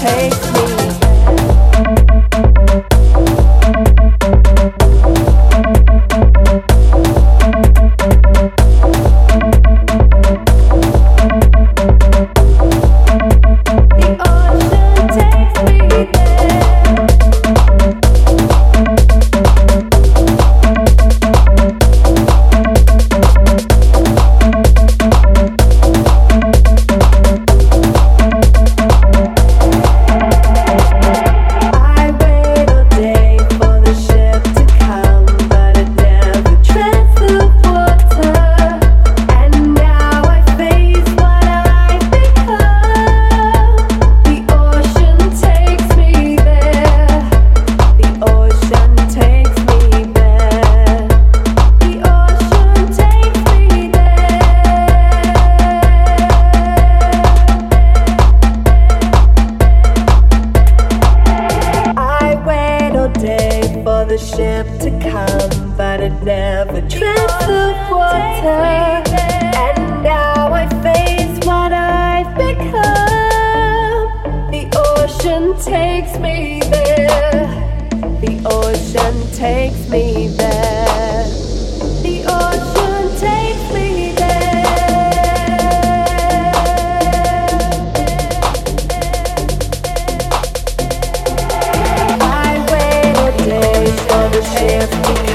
takes ship to come, but it never treads the water. And now I face what I've become. The ocean takes me there. The ocean takes me every